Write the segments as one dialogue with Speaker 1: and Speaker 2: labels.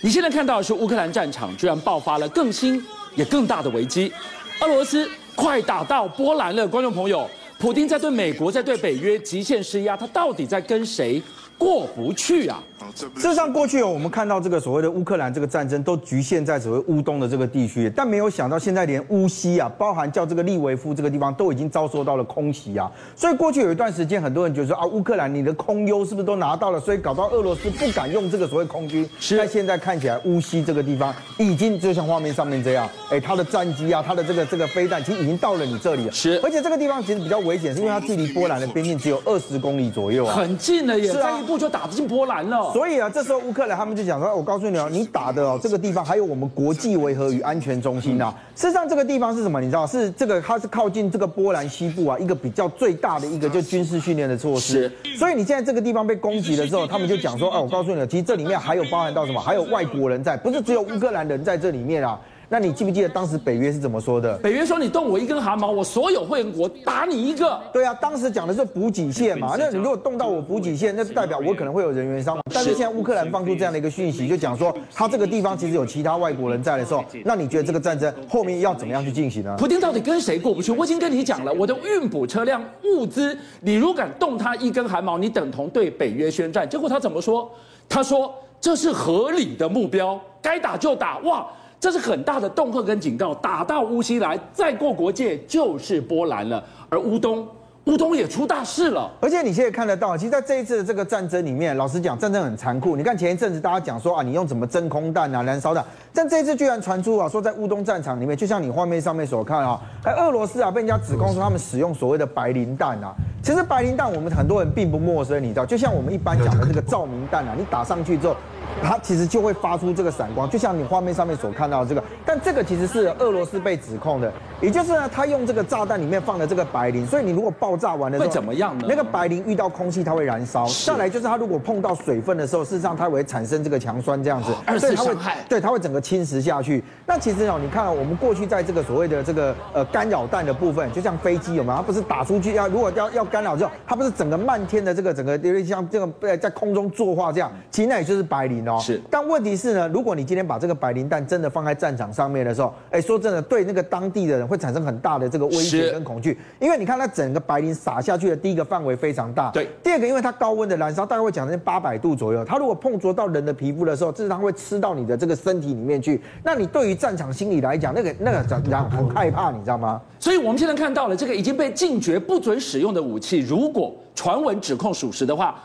Speaker 1: 你现在看到的是乌克兰战场居然爆发了更新也更大的危机，俄罗斯快打到波兰了，观众朋友，普京在对美国，在对北约极限施压，他到底在跟谁过不去啊？
Speaker 2: 事实上，过去哦，我们看到这个所谓的乌克兰这个战争都局限在所谓乌东的这个地区，但没有想到现在连乌西啊，包含叫这个利维夫这个地方都已经遭受到了空袭啊。所以过去有一段时间，很多人觉得说啊，乌克兰你的空优是不是都拿到了？所以搞到俄罗斯不敢用这个所谓空军。是。但现在看起来，乌西这个地方已经就像画面上面这样，哎，它的战机啊，它的这个这个飞弹其实已经到了你这里了。是。而且这个地方其实比较危险，是因为它距离波兰的边境只有二十公里左右啊，
Speaker 1: 很近了耶，
Speaker 2: 是啊，
Speaker 1: 步就打进波兰了。
Speaker 2: 所以啊，这时候乌克兰他们就讲说：“我告诉你哦，你打的哦，这个地方还有我们国际维和与安全中心啊。事实上，这个地方是什么？你知道，是这个它是靠近这个波兰西部啊，一个比较最大的一个就军事训练的措施。所以你现在这个地方被攻击了之后，他们就讲说：，哦，我告诉你了，其实这里面还有包含到什么？还有外国人在，不是只有乌克兰人在这里面啊。”那你记不记得当时北约是怎么说的？
Speaker 1: 北约说，你动我一根汗毛，我所有会员国打你一个。
Speaker 2: 对啊，当时讲的是补给线嘛。那你如果动到我补给线，那代表我可能会有人员伤亡。但是现在乌克兰放出这样的一个讯息，就讲说他这个地方其实有其他外国人在的时候，那你觉得这个战争后面要怎么样去进行呢？
Speaker 1: 普京到底跟谁过不去？我已经跟你讲了，我的运补车辆物资，你如果敢动他一根汗毛，你等同对北约宣战。结果他怎么说？他说这是合理的目标，该打就打。哇！这是很大的恫吓跟警告，打到乌西来，再过国界就是波兰了。而乌东，乌东也出大事了。
Speaker 2: 而且你现在看得到，其实在这一次的这个战争里面，老实讲，战争很残酷。你看前一阵子大家讲说啊，你用什么真空弹啊、燃烧弹，但这一次居然传出啊，说在乌东战场里面，就像你画面上面所看啊，哎，俄罗斯啊被人家指控说他们使用所谓的白磷弹啊。其实白磷弹我们很多人并不陌生，你知道，就像我们一般讲的这个照明弹啊，你打上去之后。它其实就会发出这个闪光，就像你画面上面所看到的这个。但这个其实是俄罗斯被指控的，也就是呢，他用这个炸弹里面放的这个白磷，所以你如果爆炸完的时候
Speaker 1: 会怎么样呢？
Speaker 2: 那个白磷遇到空气它会燃烧，再来就是它如果碰到水分的时候，事实上它会产生这个强酸这样子，
Speaker 1: 二次伤害。
Speaker 2: 对，它会整个侵蚀下去。那其实哦，你看啊，我们过去在这个所谓的这个呃干扰弹的部分，就像飞机有没有？它不是打出去要如果要要干扰之后，它不是整个漫天的这个整个有点像这个在空中作画这样，其实那也就是白磷哦。是，但问题。是呢，如果你今天把这个白磷弹真的放在战场上面的时候，哎，说真的，对那个当地的人会产生很大的这个威胁跟恐惧，因为你看它整个白磷撒下去的第一个范围非常大，对，第二个因为它高温的燃烧，大概会讲成八百度左右，它如果碰着到人的皮肤的时候，这是它会吃到你的这个身体里面去，那你对于战场心理来讲，那个那个让很害怕，你知道吗？
Speaker 1: 所以我们现在看到了这个已经被禁绝不准使用的武器，如果传闻指控属实的话。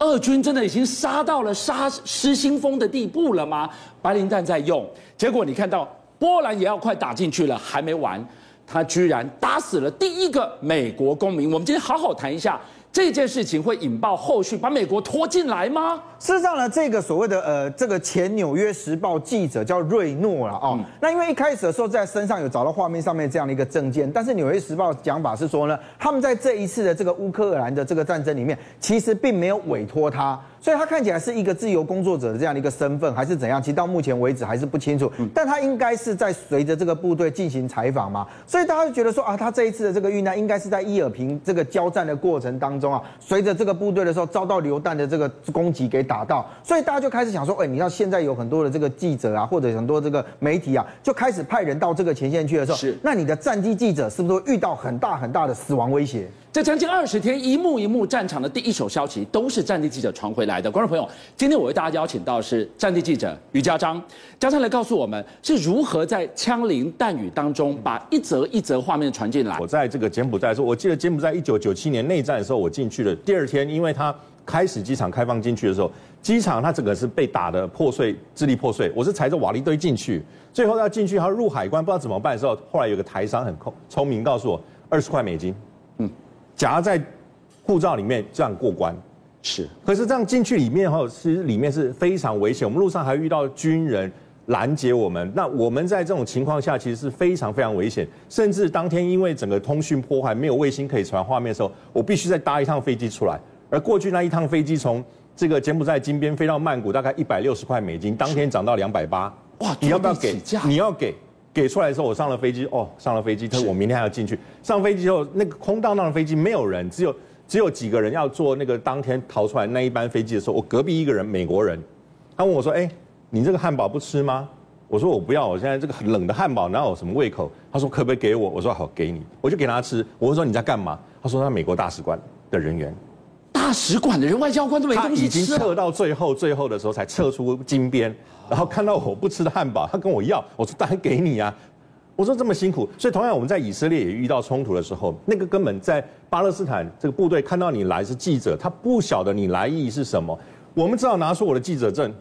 Speaker 1: 俄军真的已经杀到了杀失心疯的地步了吗？白磷弹在用，结果你看到波兰也要快打进去了，还没完，他居然打死了第一个美国公民。我们今天好好谈一下。这件事情会引爆后续，把美国拖进来吗？
Speaker 2: 事实上呢，这个所谓的呃，这个前纽约时报记者叫瑞诺了哦。嗯、那因为一开始的时候在身上有找到画面上面这样的一个证件，但是纽约时报讲法是说呢，他们在这一次的这个乌克兰的这个战争里面，其实并没有委托他。所以他看起来是一个自由工作者的这样的一个身份，还是怎样？其实到目前为止还是不清楚。但他应该是在随着这个部队进行采访嘛，所以大家就觉得说啊，他这一次的这个遇难应该是在伊尔平这个交战的过程当中啊，随着这个部队的时候遭到榴弹的这个攻击给打到，所以大家就开始想说，哎，你要现在有很多的这个记者啊，或者很多这个媒体啊，就开始派人到这个前线去的时候，是，那你的战机记者是不是会遇到很大很大的死亡威胁？
Speaker 1: 这将近二十天，一幕一幕战场的第一手消息都是战地记者传回来的。观众朋友，今天我为大家邀请到是战地记者于家章，家章来告诉我们是如何在枪林弹雨当中把一则一则画面传进来。
Speaker 3: 我在这个柬埔寨的时候，我记得柬埔寨一九九七年内战的时候，我进去了。第二天，因为他开始机场开放进去的时候，机场它整个是被打得破碎、支离破碎。我是踩着瓦砾堆进去，最后要进去，他入海关不知道怎么办的时候，后来有个台商很聪明，告诉我二十块美金，夹在护照里面这样过关，是。可是这样进去里面哈，其实里面是非常危险。我们路上还遇到军人拦截我们。那我们在这种情况下，其实是非常非常危险。甚至当天因为整个通讯破坏，没有卫星可以传画面的时候，我必须再搭一趟飞机出来。而过去那一趟飞机从这个柬埔寨金边飞到曼谷，大概一百六十块美金，当天涨到两百八。哇，你要不要给？你要给。给出来的时候，我上了飞机哦，上了飞机，他说我明天还要进去。上飞机之后，那个空荡荡的飞机没有人，只有只有几个人要坐那个当天逃出来那一班飞机的时候，我隔壁一个人美国人，他问我说：“哎，你这个汉堡不吃吗？我说我不要，我现在这个很冷的汉堡哪有什么胃口？他说可不可以给我？我说好，给你。我就给他吃。我说你在干嘛？他说他美国大使馆的人员。
Speaker 1: 大使馆的人，外交官都没东西吃。
Speaker 3: 他已经撤到最后，最后的时候才撤出金边，然后看到我不吃的汉堡，他跟我要。我说当然给你啊。我说这么辛苦，所以同样我们在以色列也遇到冲突的时候，那个根本在巴勒斯坦这个部队看到你来是记者，他不晓得你来意是什么。我们只好拿出我的记者证，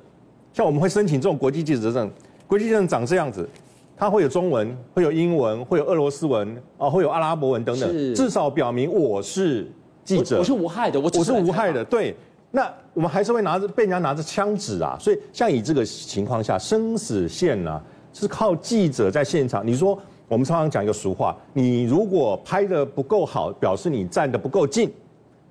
Speaker 3: 像我们会申请这种国际记者证。国际记者证长这样子，它会有中文，会有英文，会有俄罗斯文，啊，会有阿拉伯文等等，至少表明我是记者，
Speaker 1: 我，我是无害的，我
Speaker 3: 我是无害的。对，那我们还是会拿着被人家拿着枪指啊，所以像以这个情况下，生死线呢、啊、是靠记者在现场。你说我们常常讲一个俗话，你如果拍的不够好，表示你站的不够近，对，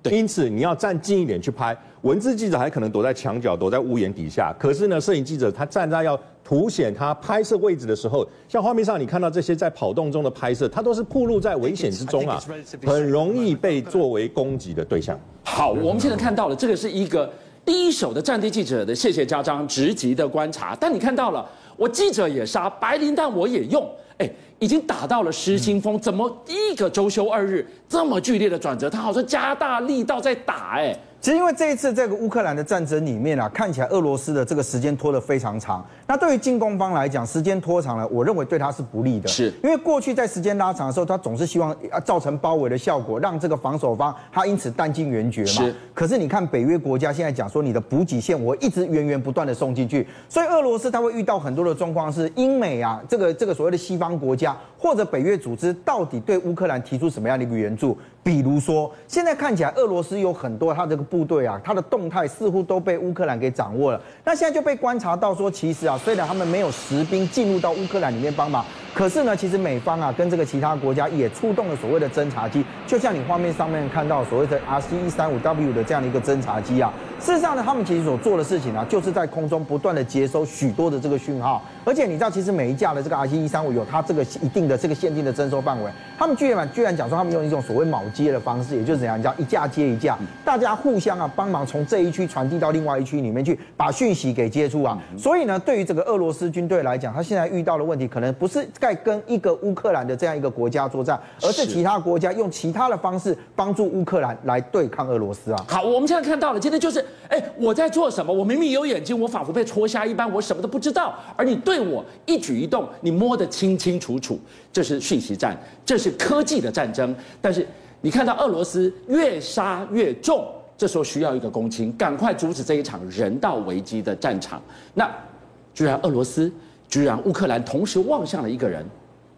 Speaker 3: 因此你要站近一点去拍。文字记者还可能躲在墙角、躲在屋檐底下，可是呢，摄影记者他站在要凸显他拍摄位置的时候，像画面上你看到这些在跑动中的拍摄，他都是暴露在危险之中啊，很容易被作为攻击的对象。
Speaker 1: 好，我们现在看到了这个是一个第一手的战地记者的谢谢家章直击的观察，但你看到了，我记者也杀，白磷弹我也用，哎，已经打到了失心疯，怎么一个周休二日这么剧烈的转折？他好像加大力道在打，哎。
Speaker 2: 其实因为这一次这个乌克兰的战争里面啊，看起来俄罗斯的这个时间拖得非常长。那对于进攻方来讲，时间拖长了，我认为对他是不利的。
Speaker 1: 是
Speaker 2: 因为过去在时间拉长的时候，他总是希望造成包围的效果，让这个防守方他因此弹尽援绝嘛。是。可是你看北约国家现在讲说，你的补给线我一直源源不断的送进去，所以俄罗斯他会遇到很多的状况，是英美啊，这个这个所谓的西方国家或者北约组织到底对乌克兰提出什么样的一个援助？比如说，现在看起来俄罗斯有很多他这个部队啊，他的动态似乎都被乌克兰给掌握了。那现在就被观察到说，其实啊，虽然他们没有实兵进入到乌克兰里面帮忙，可是呢，其实美方啊跟这个其他国家也出动了所谓的侦察机，就像你画面上面看到所谓的 RC 一三五 W 的这样的一个侦察机啊。事实上呢，他们其实所做的事情啊，就是在空中不断的接收许多的这个讯号，而且你知道，其实每一架的这个 RC 一三五有它这个一定的这个限定的侦收范围。他们居然居然讲说，他们用一种所谓铆接的方式，也就是怎样，你知道，一架接一架，大家互相啊帮忙从这一区传递到另外一区里面去，把讯息给接出啊。所以呢，对于这个俄罗斯军队来讲，他现在遇到的问题，可能不是在跟一个乌克兰的这样一个国家作战，而是其他国家用其他的方式帮助乌克兰来对抗俄罗斯啊。
Speaker 1: 好，我们现在看到了，今天就是，哎，我在做什么？我明明有眼睛，我仿佛被戳瞎一般，我什么都不知道，而你对我一举一动，你摸得清清楚楚。这是讯息战，这是科技的战争。但是你看到俄罗斯越杀越重，这时候需要一个公卿，赶快阻止这一场人道危机的战场。那居然俄罗斯，居然乌克兰同时望向了一个人，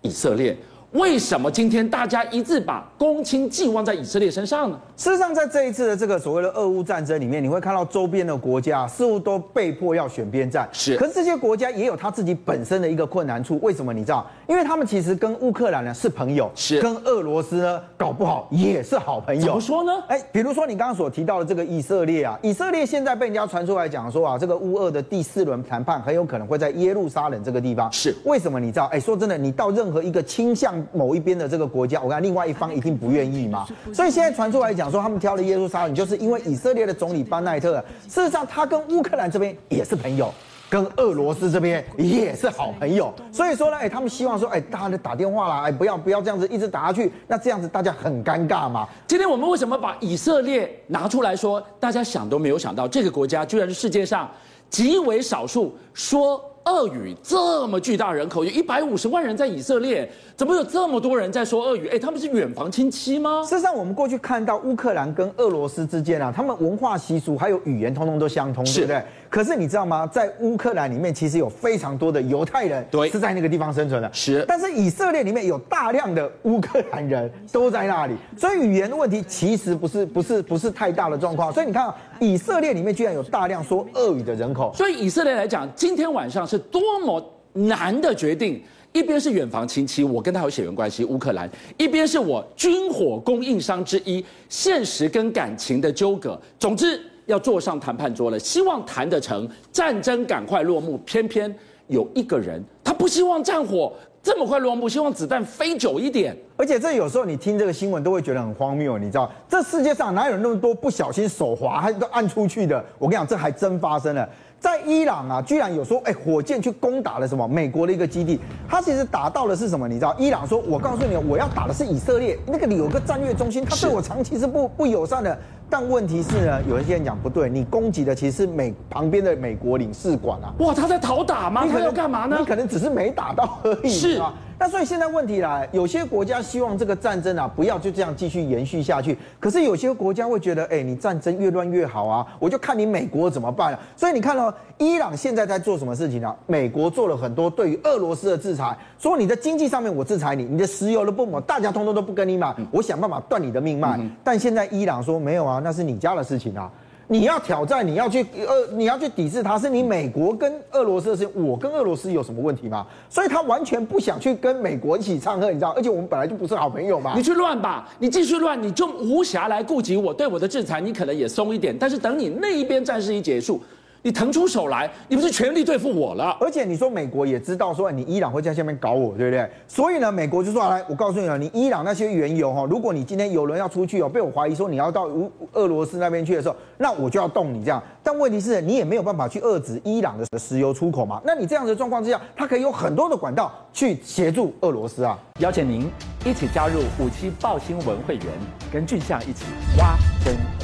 Speaker 1: 以色列。为什么今天大家一致把公卿寄望在以色列身上呢？
Speaker 2: 事实上，在这一次的这个所谓的俄乌战争里面，你会看到周边的国家似乎都被迫要选边站。
Speaker 1: 是，
Speaker 2: 可是这些国家也有他自己本身的一个困难处。为什么？你知道？因为他们其实跟乌克兰呢是朋友，
Speaker 1: 是
Speaker 2: 跟俄罗斯呢搞不好也是好朋友。
Speaker 1: 怎么说呢？
Speaker 2: 哎，比如说你刚刚所提到的这个以色列啊，以色列现在被人家传出来讲说啊，这个乌俄的第四轮谈判很有可能会在耶路撒冷这个地方。
Speaker 1: 是，
Speaker 2: 为什么？你知道？哎，说真的，你到任何一个倾向某一边的这个。国家，我看另外一方一定不愿意嘛，所以现在传出来讲说，他们挑了耶路撒冷，就是因为以色列的总理班奈特，事实上他跟乌克兰这边也是朋友，跟俄罗斯这边也是好朋友，所以说呢，哎，他们希望说，哎，大家打电话啦，哎，不要不要这样子一直打下去，那这样子大家很尴尬嘛。
Speaker 1: 今天我们为什么把以色列拿出来说？大家想都没有想到，这个国家居然是世界上极为少数说。俄语这么巨大人口，有一百五十万人在以色列，怎么有这么多人在说俄语？哎，他们是远房亲戚吗？
Speaker 2: 事实上，我们过去看到乌克兰跟俄罗斯之间啊，他们文化习俗还有语言，通通都相通，对不对？可是你知道吗？在乌克兰里面，其实有非常多的犹太人，对，是在那个地方生存的。
Speaker 1: 是，
Speaker 2: 但是以色列里面有大量的乌克兰人都在那里，所以语言的问题其实不是不是不是太大的状况。所以你看，以色列里面居然有大量说俄语的人口。
Speaker 1: 所以以色列来讲，今天晚上是多么难的决定：一边是远房亲戚，我跟他有血缘关系，乌克兰；一边是我军火供应商之一，现实跟感情的纠葛。总之。要坐上谈判桌了，希望谈得成，战争赶快落幕。偏偏有一个人，他不希望战火这么快落幕，希望子弹飞久一点。
Speaker 2: 而且这有时候你听这个新闻都会觉得很荒谬，你知道，这世界上哪有那么多不小心手滑还都按出去的？我跟你讲，这还真发生了。在伊朗啊，居然有说，哎，火箭去攻打了什么美国的一个基地？他其实打到的是什么？你知道，伊朗说，我告诉你，我要打的是以色列，那个里有个战略中心，他对我长期是不不友善的。但问题是呢，有一些人讲不对，你攻击的其实是美旁边的美国领事馆啊。
Speaker 1: 哇，他在讨打吗？他要干嘛呢？
Speaker 2: 你可能只是没打到而已。
Speaker 1: 是
Speaker 2: 啊。那所以现在问题来，有些国家希望这个战争啊不要就这样继续延续下去，可是有些国家会觉得，哎，你战争越乱越好啊，我就看你美国怎么办了。所以你看到伊朗现在在做什么事情呢？美国做了很多对于俄罗斯的制裁，说你的经济上面我制裁你，你的石油的不买，大家通通都不跟你买，我想办法断你的命脉。但现在伊朗说没有啊，那是你家的事情啊。你要挑战，你要去呃，你要去抵制他，是你美国跟俄罗斯的事情。我跟俄罗斯有什么问题吗？所以他完全不想去跟美国一起唱和，你知道？而且我们本来就不是好朋友嘛。
Speaker 1: 你去乱吧，你继续乱，你就无暇来顾及我对我的制裁，你可能也松一点。但是等你那一边战事一结束。你腾出手来，你不是全力对付我了？
Speaker 2: 而且你说美国也知道说你伊朗会在下面搞我，对不对？所以呢，美国就说来，我告诉你了，你伊朗那些原油哈，如果你今天有人要出去哦，被我怀疑说你要到俄俄罗斯那边去的时候，那我就要动你这样。但问题是，你也没有办法去遏制伊朗的石油出口嘛？那你这样的状况之下，它可以有很多的管道去协助俄罗斯啊。
Speaker 1: 邀请您一起加入五七报新闻会员，跟俊相一起挖真相。